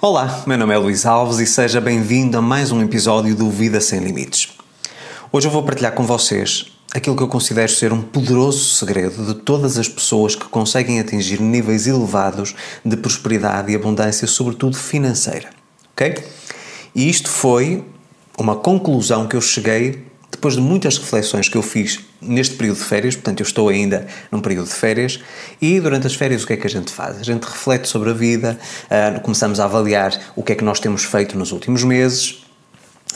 Olá, meu nome é Luís Alves e seja bem-vindo a mais um episódio do Vida Sem Limites. Hoje eu vou partilhar com vocês aquilo que eu considero ser um poderoso segredo de todas as pessoas que conseguem atingir níveis elevados de prosperidade e abundância, sobretudo financeira. Ok? E isto foi uma conclusão que eu cheguei depois de muitas reflexões que eu fiz neste período de férias, portanto eu estou ainda num período de férias, e durante as férias o que é que a gente faz? A gente reflete sobre a vida, uh, começamos a avaliar o que é que nós temos feito nos últimos meses,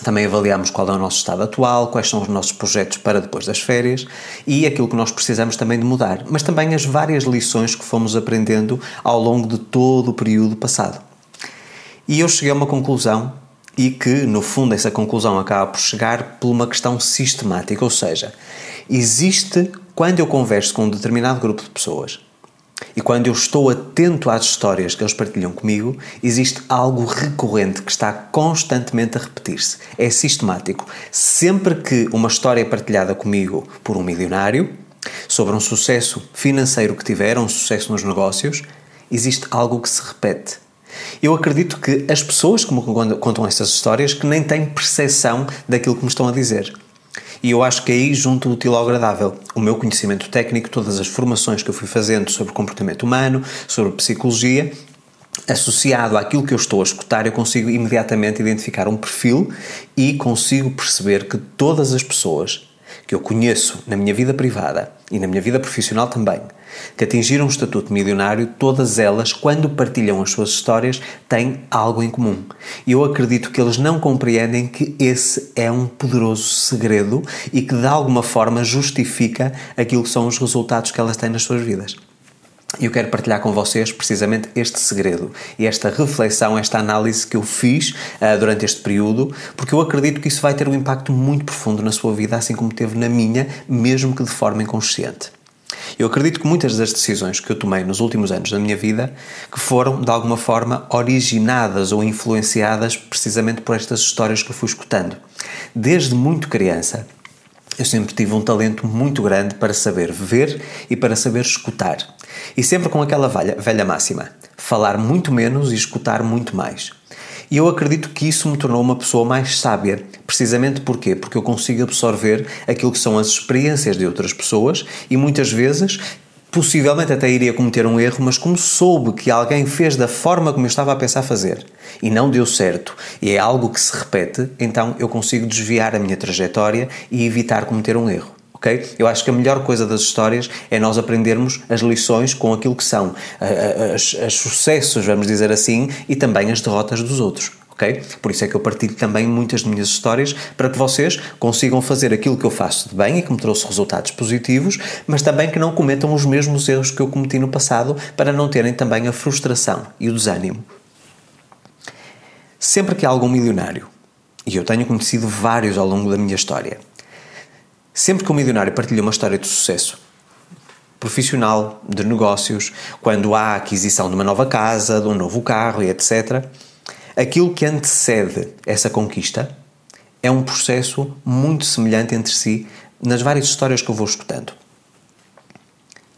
também avaliamos qual é o nosso estado atual, quais são os nossos projetos para depois das férias e aquilo que nós precisamos também de mudar, mas também as várias lições que fomos aprendendo ao longo de todo o período passado. E eu cheguei a uma conclusão e que, no fundo, essa conclusão acaba por chegar por uma questão sistemática, ou seja, existe, quando eu converso com um determinado grupo de pessoas e quando eu estou atento às histórias que eles partilham comigo, existe algo recorrente que está constantemente a repetir-se. É sistemático. Sempre que uma história é partilhada comigo por um milionário, sobre um sucesso financeiro que tiveram, um sucesso nos negócios, existe algo que se repete. Eu acredito que as pessoas que me contam essas histórias que nem têm percepção daquilo que me estão a dizer. E eu acho que aí junto o útil ao agradável. O meu conhecimento técnico, todas as formações que eu fui fazendo sobre comportamento humano, sobre psicologia, associado àquilo que eu estou a escutar, eu consigo imediatamente identificar um perfil e consigo perceber que todas as pessoas que eu conheço na minha vida privada e na minha vida profissional também, que atingiram o estatuto milionário, todas elas, quando partilham as suas histórias, têm algo em comum. E eu acredito que eles não compreendem que esse é um poderoso segredo e que de alguma forma justifica aquilo que são os resultados que elas têm nas suas vidas. E eu quero partilhar com vocês precisamente este segredo e esta reflexão, esta análise que eu fiz uh, durante este período, porque eu acredito que isso vai ter um impacto muito profundo na sua vida, assim como teve na minha, mesmo que de forma inconsciente. Eu acredito que muitas das decisões que eu tomei nos últimos anos da minha vida que foram de alguma forma originadas ou influenciadas precisamente por estas histórias que eu fui escutando. Desde muito criança, eu sempre tive um talento muito grande para saber ver e para saber escutar. E sempre com aquela velha, velha máxima: falar muito menos e escutar muito mais. E eu acredito que isso me tornou uma pessoa mais sábia. Precisamente porquê? Porque eu consigo absorver aquilo que são as experiências de outras pessoas e muitas vezes Possivelmente até iria cometer um erro, mas como soube que alguém fez da forma como eu estava a pensar fazer e não deu certo, e é algo que se repete, então eu consigo desviar a minha trajetória e evitar cometer um erro. Okay? Eu acho que a melhor coisa das histórias é nós aprendermos as lições com aquilo que são os sucessos, vamos dizer assim, e também as derrotas dos outros ok? Por isso é que eu partilho também muitas de minhas histórias para que vocês consigam fazer aquilo que eu faço de bem e que me trouxe resultados positivos, mas também que não cometam os mesmos erros que eu cometi no passado para não terem também a frustração e o desânimo. Sempre que há algum milionário, e eu tenho conhecido vários ao longo da minha história, sempre que um milionário partilha uma história de sucesso, profissional, de negócios, quando há a aquisição de uma nova casa, de um novo carro e etc., Aquilo que antecede essa conquista é um processo muito semelhante entre si nas várias histórias que eu vou escutando.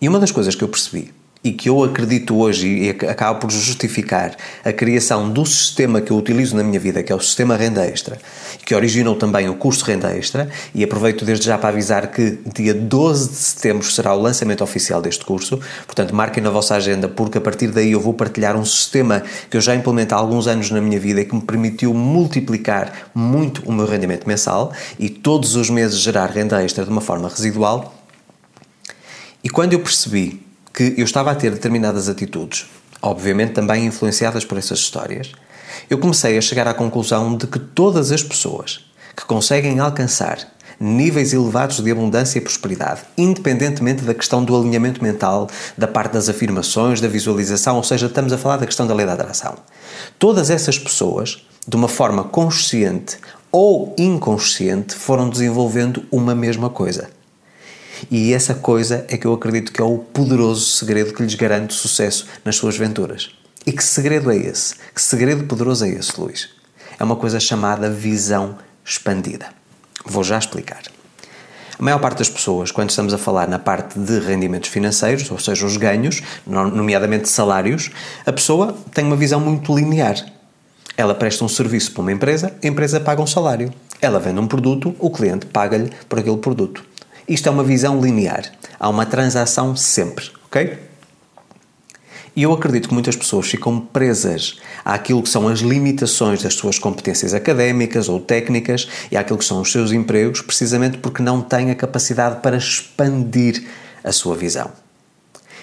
E uma das coisas que eu percebi e que eu acredito hoje e acaba por justificar a criação do sistema que eu utilizo na minha vida, que é o sistema renda extra, que originou também o curso renda extra, e aproveito desde já para avisar que dia 12 de setembro será o lançamento oficial deste curso, portanto marquem na vossa agenda, porque a partir daí eu vou partilhar um sistema que eu já implemento há alguns anos na minha vida e que me permitiu multiplicar muito o meu rendimento mensal e todos os meses gerar renda extra de uma forma residual. E quando eu percebi que eu estava a ter determinadas atitudes, obviamente também influenciadas por essas histórias, eu comecei a chegar à conclusão de que todas as pessoas que conseguem alcançar níveis elevados de abundância e prosperidade, independentemente da questão do alinhamento mental, da parte das afirmações, da visualização, ou seja, estamos a falar da questão da lei da atração. Todas essas pessoas, de uma forma consciente ou inconsciente, foram desenvolvendo uma mesma coisa. E essa coisa é que eu acredito que é o poderoso segredo que lhes garante sucesso nas suas aventuras. E que segredo é esse? Que segredo poderoso é esse, Luís? É uma coisa chamada visão expandida. Vou já explicar. A maior parte das pessoas, quando estamos a falar na parte de rendimentos financeiros, ou seja, os ganhos, nomeadamente salários, a pessoa tem uma visão muito linear. Ela presta um serviço para uma empresa, a empresa paga um salário. Ela vende um produto, o cliente paga-lhe por aquele produto. Isto é uma visão linear. Há uma transação sempre, ok? E eu acredito que muitas pessoas ficam presas àquilo que são as limitações das suas competências académicas ou técnicas e àquilo que são os seus empregos, precisamente porque não têm a capacidade para expandir a sua visão.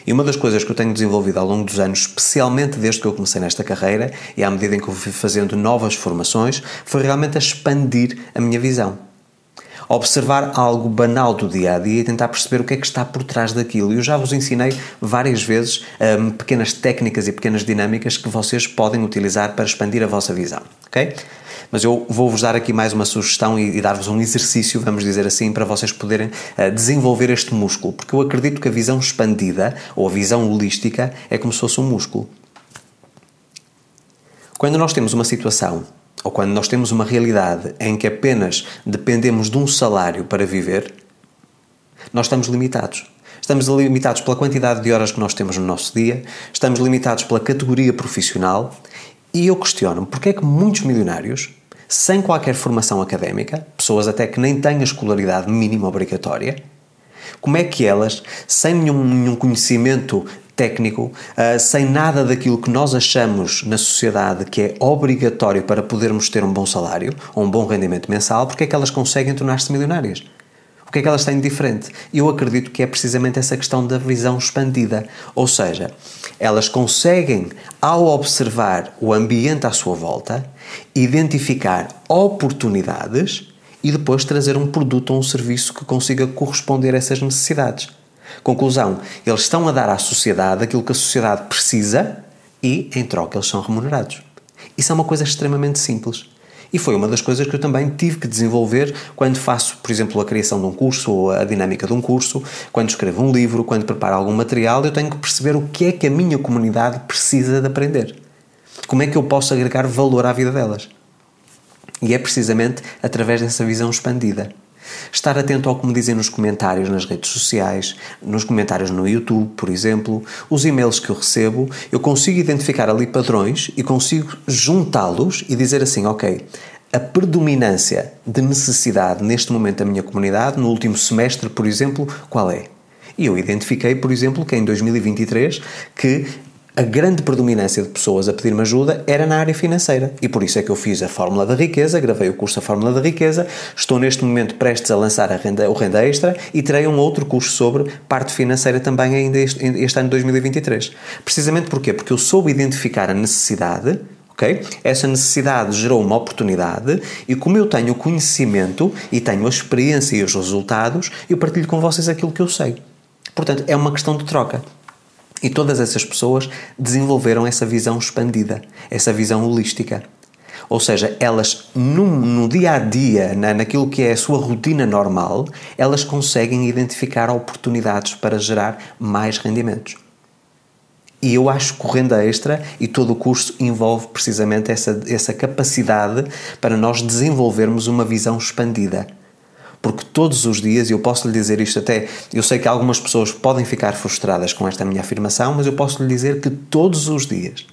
E uma das coisas que eu tenho desenvolvido ao longo dos anos, especialmente desde que eu comecei nesta carreira e à medida em que eu fui fazendo novas formações, foi realmente expandir a minha visão observar algo banal do dia a dia e tentar perceber o que é que está por trás daquilo. E eu já vos ensinei várias vezes um, pequenas técnicas e pequenas dinâmicas que vocês podem utilizar para expandir a vossa visão, ok? Mas eu vou-vos dar aqui mais uma sugestão e, e dar-vos um exercício, vamos dizer assim, para vocês poderem uh, desenvolver este músculo, porque eu acredito que a visão expandida ou a visão holística é como se fosse um músculo. Quando nós temos uma situação ou quando nós temos uma realidade em que apenas dependemos de um salário para viver, nós estamos limitados. Estamos limitados pela quantidade de horas que nós temos no nosso dia, estamos limitados pela categoria profissional e eu questiono-me porque é que muitos milionários, sem qualquer formação académica, pessoas até que nem têm a escolaridade mínima obrigatória, como é que elas, sem nenhum, nenhum conhecimento técnico, uh, sem nada daquilo que nós achamos na sociedade que é obrigatório para podermos ter um bom salário ou um bom rendimento mensal, porque é que elas conseguem tornar-se milionárias? O que é que elas têm de diferente? Eu acredito que é precisamente essa questão da visão expandida. Ou seja, elas conseguem, ao observar o ambiente à sua volta, identificar oportunidades e depois trazer um produto ou um serviço que consiga corresponder a essas necessidades. Conclusão: eles estão a dar à sociedade aquilo que a sociedade precisa e, em troca, eles são remunerados. Isso é uma coisa extremamente simples. E foi uma das coisas que eu também tive que desenvolver quando faço, por exemplo, a criação de um curso ou a dinâmica de um curso, quando escrevo um livro, quando preparo algum material, eu tenho que perceber o que é que a minha comunidade precisa de aprender. Como é que eu posso agregar valor à vida delas? E é precisamente através dessa visão expandida. Estar atento ao que me dizem nos comentários nas redes sociais, nos comentários no YouTube, por exemplo, os e-mails que eu recebo, eu consigo identificar ali padrões e consigo juntá-los e dizer assim, ok, a predominância de necessidade neste momento da minha comunidade, no último semestre, por exemplo, qual é? E eu identifiquei, por exemplo, que em 2023 que a grande predominância de pessoas a pedir-me ajuda era na área financeira. E por isso é que eu fiz a Fórmula da Riqueza, gravei o curso da Fórmula da Riqueza, estou neste momento prestes a lançar a renda, o Renda Extra e terei um outro curso sobre parte financeira também ainda este, este ano de 2023. Precisamente porquê? Porque eu soube identificar a necessidade, ok? Essa necessidade gerou uma oportunidade e como eu tenho o conhecimento e tenho a experiência e os resultados, eu partilho com vocês aquilo que eu sei. Portanto, é uma questão de troca. E todas essas pessoas desenvolveram essa visão expandida, essa visão holística. Ou seja, elas no, no dia a dia, na, naquilo que é a sua rotina normal, elas conseguem identificar oportunidades para gerar mais rendimentos. E eu acho que o Renda Extra e todo o curso envolve precisamente essa, essa capacidade para nós desenvolvermos uma visão expandida porque todos os dias, e eu posso lhe dizer isto até, eu sei que algumas pessoas podem ficar frustradas com esta minha afirmação, mas eu posso lhe dizer que todos os dias,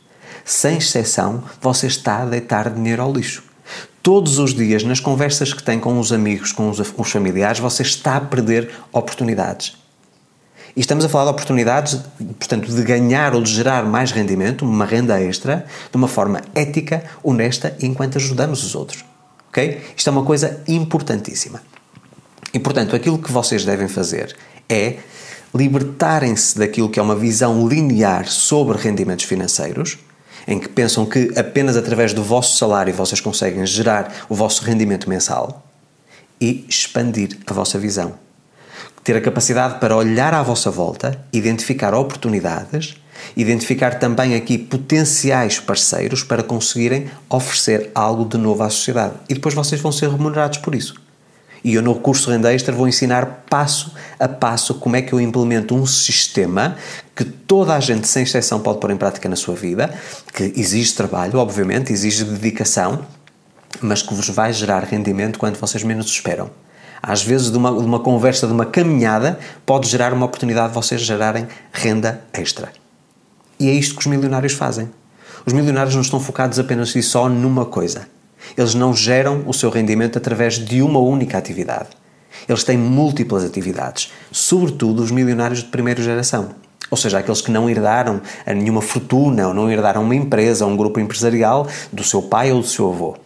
sem exceção, você está a deitar dinheiro ao lixo. Todos os dias, nas conversas que tem com os amigos, com os, os familiares, você está a perder oportunidades. E estamos a falar de oportunidades, portanto, de ganhar ou de gerar mais rendimento, uma renda extra, de uma forma ética, honesta, enquanto ajudamos os outros. Ok? Isto é uma coisa importantíssima. E portanto, aquilo que vocês devem fazer é libertarem-se daquilo que é uma visão linear sobre rendimentos financeiros, em que pensam que apenas através do vosso salário vocês conseguem gerar o vosso rendimento mensal e expandir a vossa visão. Ter a capacidade para olhar à vossa volta, identificar oportunidades, identificar também aqui potenciais parceiros para conseguirem oferecer algo de novo à sociedade. E depois vocês vão ser remunerados por isso. E eu no curso Renda Extra vou ensinar passo a passo como é que eu implemento um sistema que toda a gente, sem exceção, pode pôr em prática na sua vida, que exige trabalho, obviamente, exige dedicação, mas que vos vai gerar rendimento quando vocês menos esperam. Às vezes, de uma, de uma conversa, de uma caminhada, pode gerar uma oportunidade de vocês gerarem renda extra. E é isto que os milionários fazem. Os milionários não estão focados apenas e só numa coisa. Eles não geram o seu rendimento através de uma única atividade. Eles têm múltiplas atividades, sobretudo os milionários de primeira geração. Ou seja, aqueles que não herdaram nenhuma fortuna ou não herdaram uma empresa ou um grupo empresarial do seu pai ou do seu avô.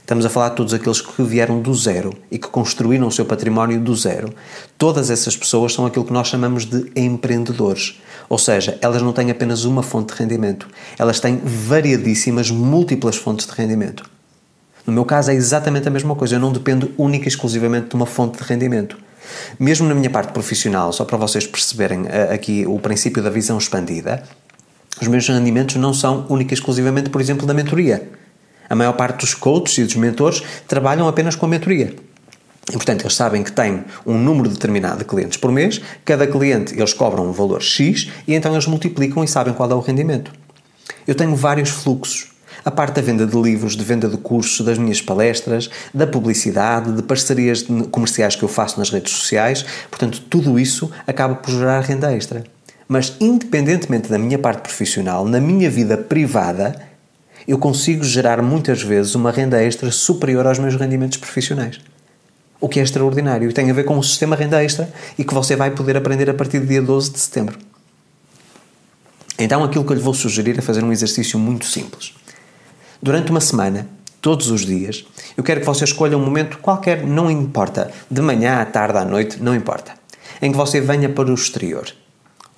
Estamos a falar de todos aqueles que vieram do zero e que construíram o seu património do zero. Todas essas pessoas são aquilo que nós chamamos de empreendedores. Ou seja, elas não têm apenas uma fonte de rendimento, elas têm variadíssimas, múltiplas fontes de rendimento. No meu caso é exatamente a mesma coisa, eu não dependo única e exclusivamente de uma fonte de rendimento. Mesmo na minha parte profissional, só para vocês perceberem eh, aqui o princípio da visão expandida, os meus rendimentos não são única e exclusivamente, por exemplo, da mentoria. A maior parte dos coaches e dos mentores trabalham apenas com a mentoria. E, portanto, eles sabem que têm um número determinado de clientes por mês, cada cliente eles cobram um valor X e então eles multiplicam e sabem qual é o rendimento. Eu tenho vários fluxos. A parte da venda de livros, de venda de cursos, das minhas palestras, da publicidade, de parcerias comerciais que eu faço nas redes sociais, portanto, tudo isso acaba por gerar renda extra. Mas, independentemente da minha parte profissional, na minha vida privada, eu consigo gerar muitas vezes uma renda extra superior aos meus rendimentos profissionais. O que é extraordinário e tem a ver com o sistema renda extra e que você vai poder aprender a partir do dia 12 de setembro. Então, aquilo que eu lhe vou sugerir é fazer um exercício muito simples. Durante uma semana, todos os dias, eu quero que você escolha um momento qualquer, não importa, de manhã, à tarde, à noite, não importa, em que você venha para o exterior.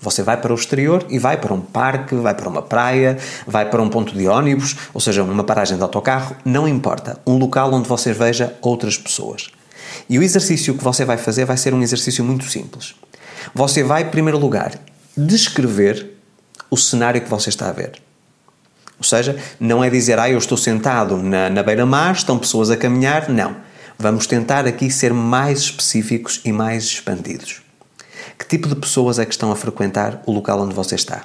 Você vai para o exterior e vai para um parque, vai para uma praia, vai para um ponto de ônibus, ou seja, uma paragem de autocarro, não importa. Um local onde você veja outras pessoas. E o exercício que você vai fazer vai ser um exercício muito simples. Você vai, em primeiro lugar, descrever o cenário que você está a ver. Ou seja, não é dizer, ah, eu estou sentado na, na beira-mar, estão pessoas a caminhar. Não. Vamos tentar aqui ser mais específicos e mais expandidos. Que tipo de pessoas é que estão a frequentar o local onde você está?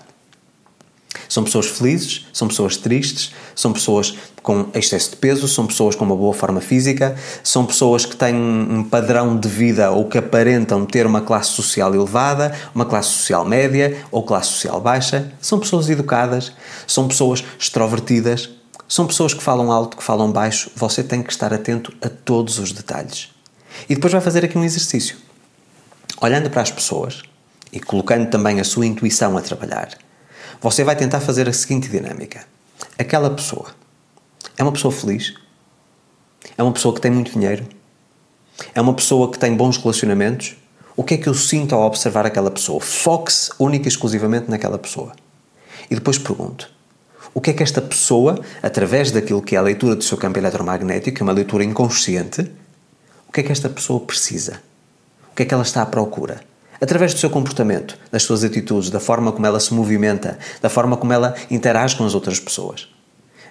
São pessoas felizes, são pessoas tristes, são pessoas com excesso de peso, são pessoas com uma boa forma física, são pessoas que têm um padrão de vida ou que aparentam ter uma classe social elevada, uma classe social média ou classe social baixa, são pessoas educadas, são pessoas extrovertidas, são pessoas que falam alto, que falam baixo. Você tem que estar atento a todos os detalhes. E depois vai fazer aqui um exercício. Olhando para as pessoas e colocando também a sua intuição a trabalhar você vai tentar fazer a seguinte dinâmica: aquela pessoa é uma pessoa feliz, é uma pessoa que tem muito dinheiro, é uma pessoa que tem bons relacionamentos. O que é que eu sinto ao observar aquela pessoa? Foque-se única e exclusivamente naquela pessoa. E depois pergunto: o que é que esta pessoa, através daquilo que é a leitura do seu campo eletromagnético, que é uma leitura inconsciente, o que é que esta pessoa precisa? O que é que ela está à procura? Através do seu comportamento, das suas atitudes, da forma como ela se movimenta, da forma como ela interage com as outras pessoas.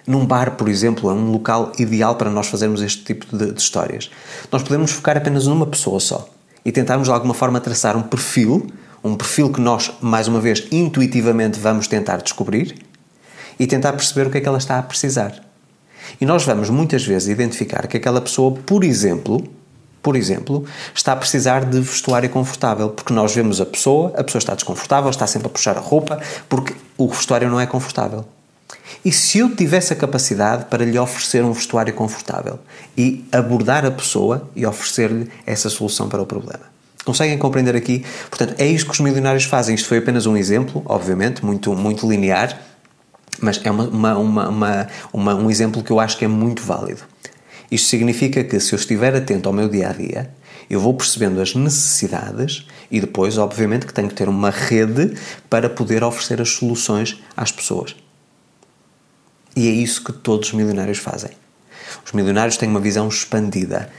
Num bar, por exemplo, é um local ideal para nós fazermos este tipo de, de histórias. Nós podemos focar apenas numa pessoa só e tentarmos de alguma forma traçar um perfil, um perfil que nós, mais uma vez, intuitivamente vamos tentar descobrir e tentar perceber o que é que ela está a precisar. E nós vamos muitas vezes identificar que aquela pessoa, por exemplo, por exemplo, está a precisar de vestuário confortável, porque nós vemos a pessoa, a pessoa está desconfortável, está sempre a puxar a roupa, porque o vestuário não é confortável. E se eu tivesse a capacidade para lhe oferecer um vestuário confortável e abordar a pessoa e oferecer-lhe essa solução para o problema? Conseguem compreender aqui? Portanto, é isto que os milionários fazem. Isto foi apenas um exemplo, obviamente, muito, muito linear, mas é uma, uma, uma, uma um exemplo que eu acho que é muito válido. Isto significa que se eu estiver atento ao meu dia a dia, eu vou percebendo as necessidades e depois, obviamente, que tenho que ter uma rede para poder oferecer as soluções às pessoas. E é isso que todos os milionários fazem. Os milionários têm uma visão expandida.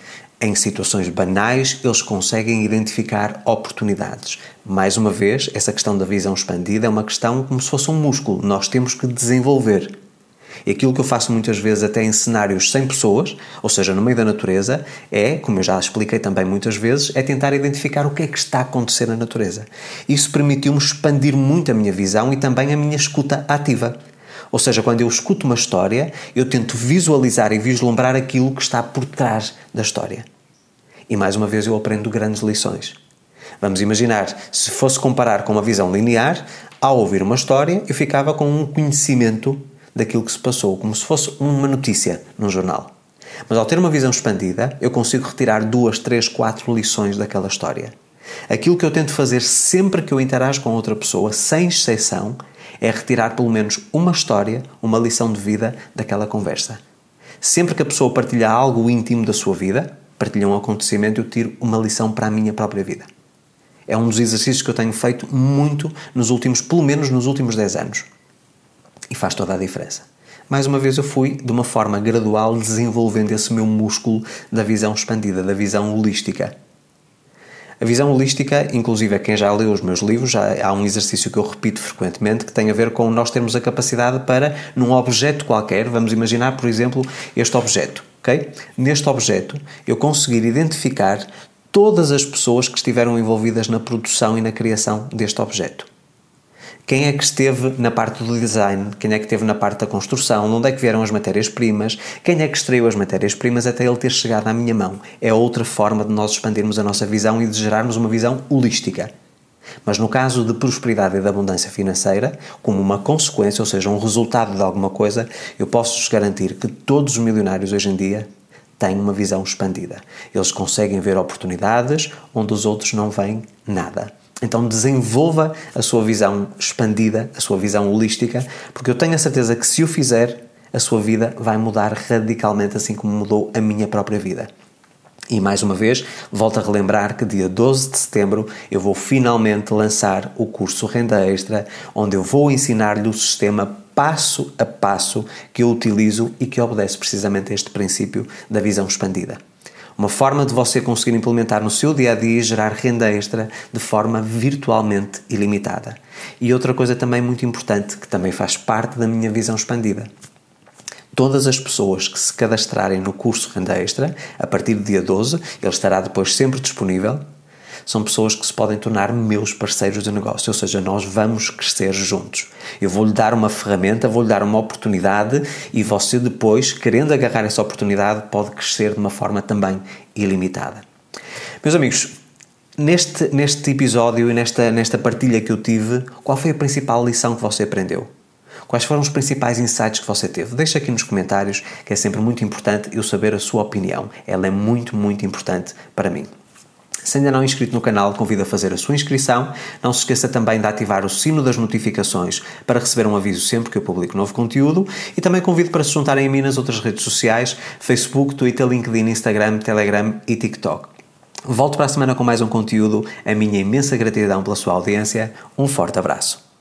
Em situações banais, eles conseguem identificar oportunidades. Mais uma vez, essa questão da visão expandida é uma questão como se fosse um músculo. Nós temos que desenvolver. E aquilo que eu faço muitas vezes, até em cenários sem pessoas, ou seja, no meio da natureza, é, como eu já expliquei também muitas vezes, é tentar identificar o que é que está a acontecer na natureza. Isso permitiu-me expandir muito a minha visão e também a minha escuta ativa. Ou seja, quando eu escuto uma história, eu tento visualizar e vislumbrar aquilo que está por trás da história. E mais uma vez eu aprendo grandes lições. Vamos imaginar, se fosse comparar com uma visão linear, ao ouvir uma história, eu ficava com um conhecimento daquilo que se passou, como se fosse uma notícia num jornal. Mas ao ter uma visão expandida, eu consigo retirar duas, três, quatro lições daquela história. Aquilo que eu tento fazer sempre que eu interajo com outra pessoa, sem exceção, é retirar pelo menos uma história, uma lição de vida daquela conversa. Sempre que a pessoa partilha algo íntimo da sua vida, partilha um acontecimento, eu tiro uma lição para a minha própria vida. É um dos exercícios que eu tenho feito muito nos últimos, pelo menos nos últimos 10 anos. E faz toda a diferença. Mais uma vez eu fui, de uma forma gradual, desenvolvendo esse meu músculo da visão expandida, da visão holística. A visão holística, inclusive quem já leu os meus livros, já há um exercício que eu repito frequentemente que tem a ver com nós termos a capacidade para, num objeto qualquer, vamos imaginar, por exemplo, este objeto, ok? Neste objeto, eu conseguir identificar todas as pessoas que estiveram envolvidas na produção e na criação deste objeto. Quem é que esteve na parte do design? Quem é que esteve na parte da construção? De onde é que vieram as matérias-primas? Quem é que extraiu as matérias-primas até ele ter chegado à minha mão? É outra forma de nós expandirmos a nossa visão e de gerarmos uma visão holística. Mas no caso de prosperidade e de abundância financeira, como uma consequência, ou seja, um resultado de alguma coisa, eu posso-vos garantir que todos os milionários hoje em dia têm uma visão expandida. Eles conseguem ver oportunidades onde os outros não veem nada. Então desenvolva a sua visão expandida, a sua visão holística, porque eu tenho a certeza que se o fizer, a sua vida vai mudar radicalmente, assim como mudou a minha própria vida. E mais uma vez, volto a relembrar que dia 12 de setembro eu vou finalmente lançar o curso Renda Extra, onde eu vou ensinar-lhe o sistema passo a passo que eu utilizo e que obedece precisamente a este princípio da visão expandida. Uma forma de você conseguir implementar no seu dia a dia e gerar renda extra de forma virtualmente ilimitada. E outra coisa também muito importante, que também faz parte da minha visão expandida. Todas as pessoas que se cadastrarem no curso Renda Extra, a partir do dia 12, ele estará depois sempre disponível, são pessoas que se podem tornar meus parceiros de negócio, ou seja, nós vamos crescer juntos. Eu vou-lhe dar uma ferramenta, vou-lhe dar uma oportunidade e você depois, querendo agarrar essa oportunidade, pode crescer de uma forma também ilimitada. Meus amigos, neste, neste episódio e nesta, nesta partilha que eu tive, qual foi a principal lição que você aprendeu? Quais foram os principais insights que você teve? Deixa aqui nos comentários, que é sempre muito importante eu saber a sua opinião. Ela é muito, muito importante para mim. Se ainda não é inscrito no canal, convido a fazer a sua inscrição. Não se esqueça também de ativar o sino das notificações para receber um aviso sempre que eu publico novo conteúdo. E também convido para se juntarem a mim nas outras redes sociais: Facebook, Twitter, LinkedIn, Instagram, Telegram e TikTok. Volto para a semana com mais um conteúdo. A minha imensa gratidão pela sua audiência. Um forte abraço.